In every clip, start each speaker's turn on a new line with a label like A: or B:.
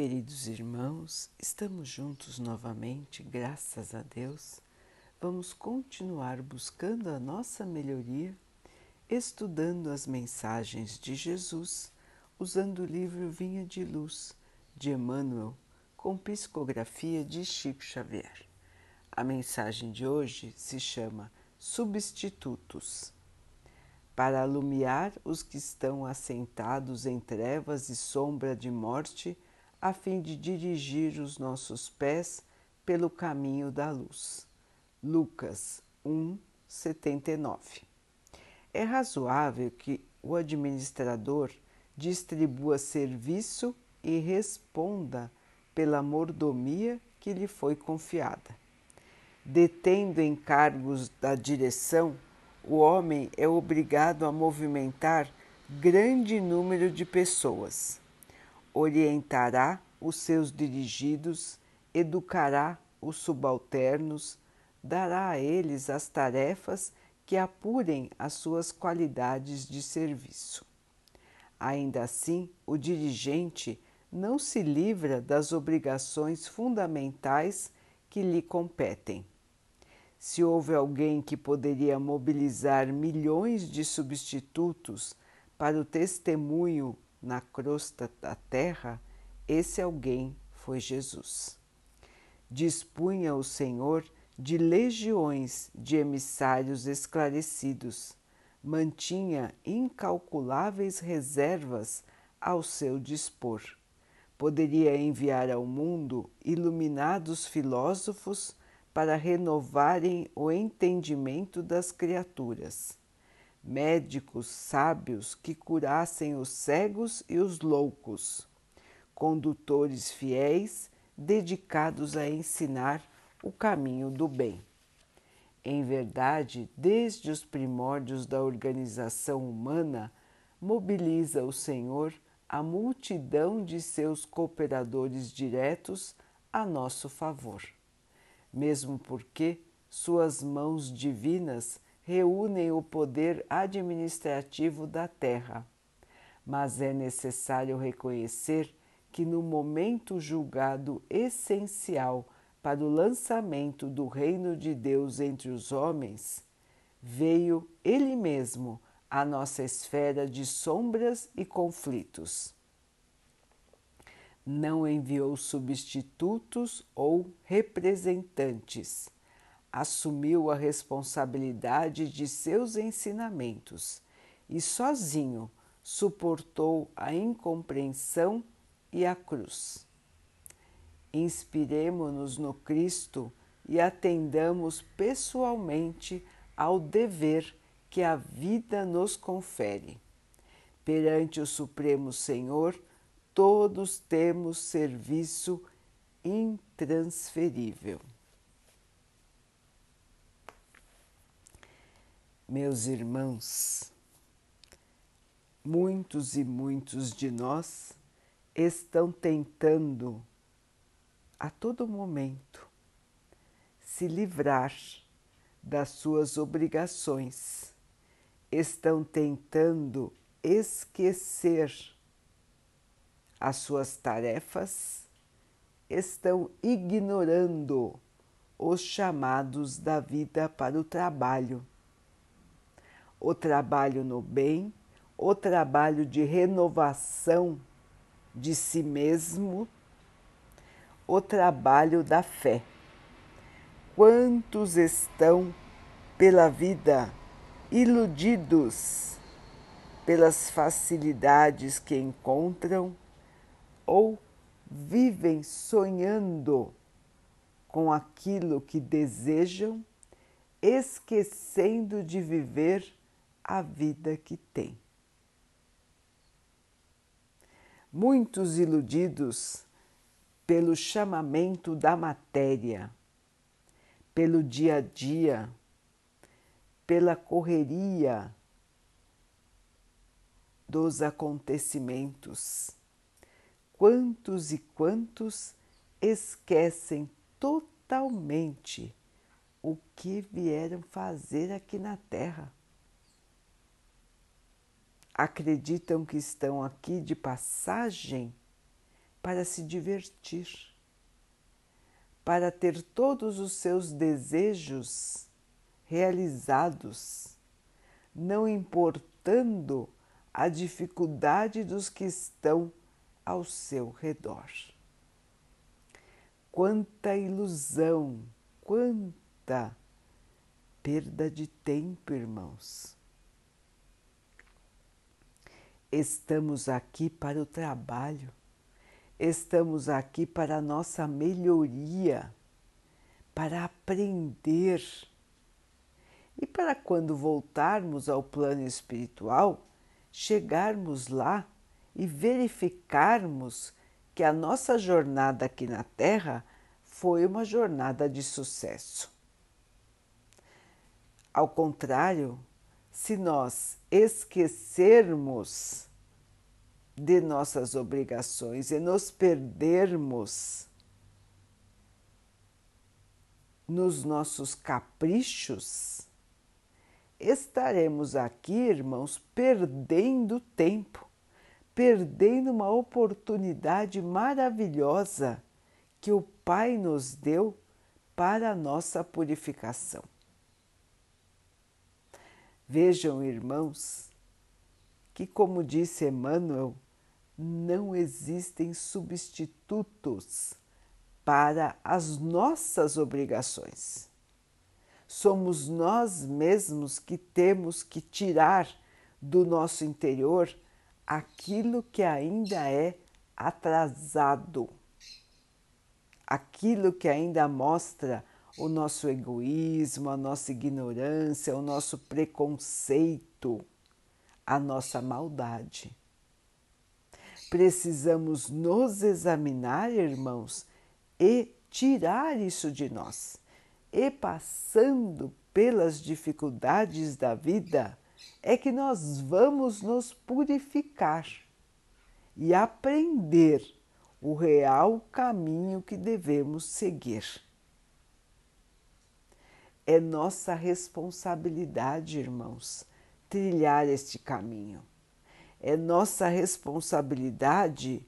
A: queridos irmãos, estamos juntos novamente, graças a Deus. Vamos continuar buscando a nossa melhoria, estudando as mensagens de Jesus, usando o livro Vinha de Luz de Emmanuel, com psicografia de Chico Xavier. A mensagem de hoje se chama Substitutos. Para alumiar os que estão assentados em trevas e sombra de morte, a fim de dirigir os nossos pés pelo caminho da luz. Lucas 1, 79. É razoável que o administrador distribua serviço e responda pela mordomia que lhe foi confiada. Detendo encargos da direção, o homem é obrigado a movimentar grande número de pessoas orientará os seus dirigidos, educará os subalternos, dará a eles as tarefas que apurem as suas qualidades de serviço. Ainda assim, o dirigente não se livra das obrigações fundamentais que lhe competem. Se houve alguém que poderia mobilizar milhões de substitutos para o testemunho na crosta da terra, esse alguém foi Jesus. Dispunha o Senhor de legiões de emissários esclarecidos, mantinha incalculáveis reservas ao seu dispor. Poderia enviar ao mundo iluminados filósofos para renovarem o entendimento das criaturas médicos sábios que curassem os cegos e os loucos, condutores fiéis dedicados a ensinar o caminho do bem. Em verdade, desde os primórdios da organização humana, mobiliza o Senhor a multidão de seus cooperadores diretos a nosso favor. Mesmo porque suas mãos divinas reúnem o poder administrativo da terra. Mas é necessário reconhecer que, no momento julgado essencial para o lançamento do reino de Deus entre os homens, veio Ele mesmo à nossa esfera de sombras e conflitos. Não enviou substitutos ou representantes assumiu a responsabilidade de seus ensinamentos e sozinho suportou a incompreensão e a cruz. Inspiremo-nos no Cristo e atendamos pessoalmente ao dever que a vida nos confere. Perante o Supremo Senhor, todos temos serviço intransferível. Meus irmãos, muitos e muitos de nós estão tentando a todo momento se livrar das suas obrigações, estão tentando esquecer as suas tarefas, estão ignorando os chamados da vida para o trabalho o trabalho no bem, o trabalho de renovação de si mesmo, o trabalho da fé. Quantos estão pela vida iludidos pelas facilidades que encontram ou vivem sonhando com aquilo que desejam, esquecendo de viver a vida que tem. Muitos iludidos pelo chamamento da matéria, pelo dia a dia, pela correria dos acontecimentos. Quantos e quantos esquecem totalmente o que vieram fazer aqui na Terra acreditam que estão aqui de passagem para se divertir, para ter todos os seus desejos realizados, não importando a dificuldade dos que estão ao seu redor. Quanta ilusão, quanta perda de tempo, irmãos. Estamos aqui para o trabalho, estamos aqui para a nossa melhoria, para aprender. E para quando voltarmos ao plano espiritual, chegarmos lá e verificarmos que a nossa jornada aqui na Terra foi uma jornada de sucesso. Ao contrário, se nós esquecermos de nossas obrigações e nos perdermos nos nossos caprichos, estaremos aqui, irmãos, perdendo tempo, perdendo uma oportunidade maravilhosa que o Pai nos deu para a nossa purificação. Vejam, irmãos, que, como disse Emmanuel, não existem substitutos para as nossas obrigações. Somos nós mesmos que temos que tirar do nosso interior aquilo que ainda é atrasado, aquilo que ainda mostra o nosso egoísmo, a nossa ignorância, o nosso preconceito, a nossa maldade. Precisamos nos examinar, irmãos, e tirar isso de nós. E passando pelas dificuldades da vida, é que nós vamos nos purificar e aprender o real caminho que devemos seguir é nossa responsabilidade, irmãos, trilhar este caminho. É nossa responsabilidade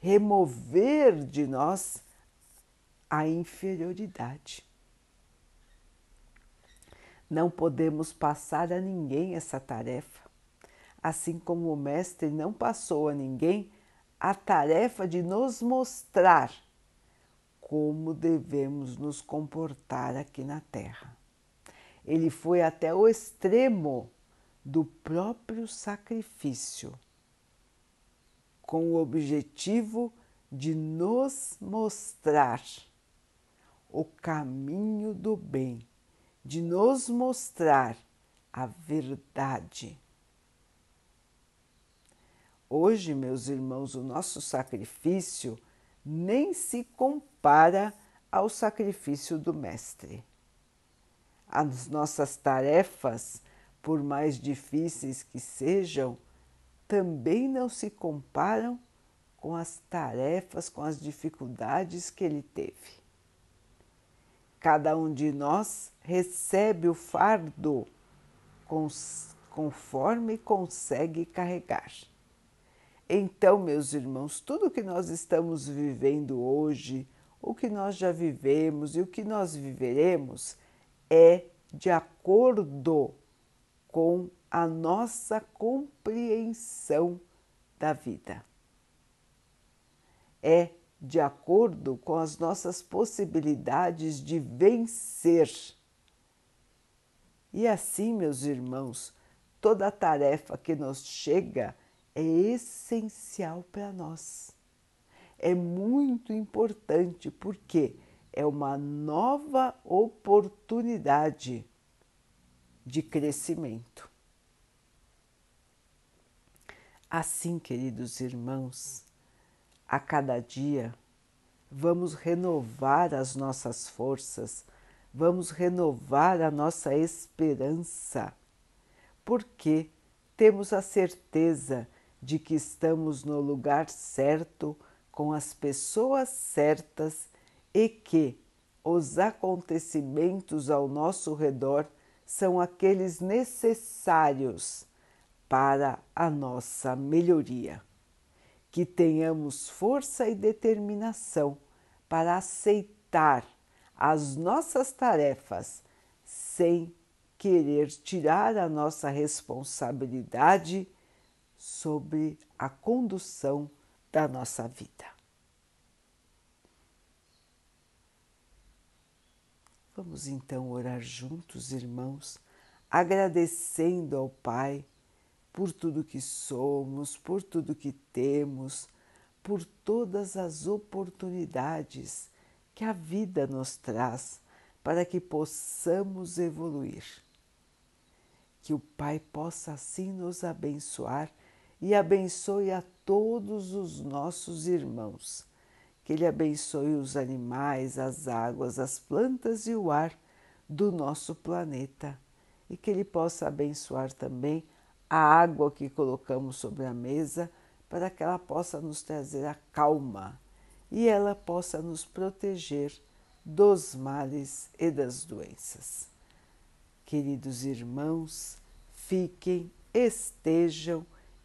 A: remover de nós a inferioridade. Não podemos passar a ninguém essa tarefa, assim como o Mestre não passou a ninguém a tarefa de nos mostrar como devemos nos comportar aqui na Terra. Ele foi até o extremo do próprio sacrifício, com o objetivo de nos mostrar o caminho do bem, de nos mostrar a verdade. Hoje, meus irmãos, o nosso sacrifício nem se compara ao sacrifício do Mestre. As nossas tarefas, por mais difíceis que sejam, também não se comparam com as tarefas, com as dificuldades que ele teve. Cada um de nós recebe o fardo conforme consegue carregar. Então, meus irmãos, tudo que nós estamos vivendo hoje, o que nós já vivemos e o que nós viveremos é de acordo com a nossa compreensão da vida. É de acordo com as nossas possibilidades de vencer. E assim, meus irmãos, toda tarefa que nos chega é essencial para nós. É muito importante porque é uma nova oportunidade de crescimento. Assim, queridos irmãos, a cada dia vamos renovar as nossas forças, vamos renovar a nossa esperança, porque temos a certeza de que estamos no lugar certo, com as pessoas certas e que os acontecimentos ao nosso redor são aqueles necessários para a nossa melhoria. que tenhamos força e determinação para aceitar as nossas tarefas sem querer tirar a nossa responsabilidade sobre a condução da nossa vida. Vamos então orar juntos, irmãos, agradecendo ao Pai por tudo que somos, por tudo que temos, por todas as oportunidades que a vida nos traz para que possamos evoluir. Que o Pai possa assim nos abençoar e abençoe a todos os nossos irmãos. Que Ele abençoe os animais, as águas, as plantas e o ar do nosso planeta e que Ele possa abençoar também a água que colocamos sobre a mesa para que ela possa nos trazer a calma e ela possa nos proteger dos males e das doenças. Queridos irmãos, fiquem, estejam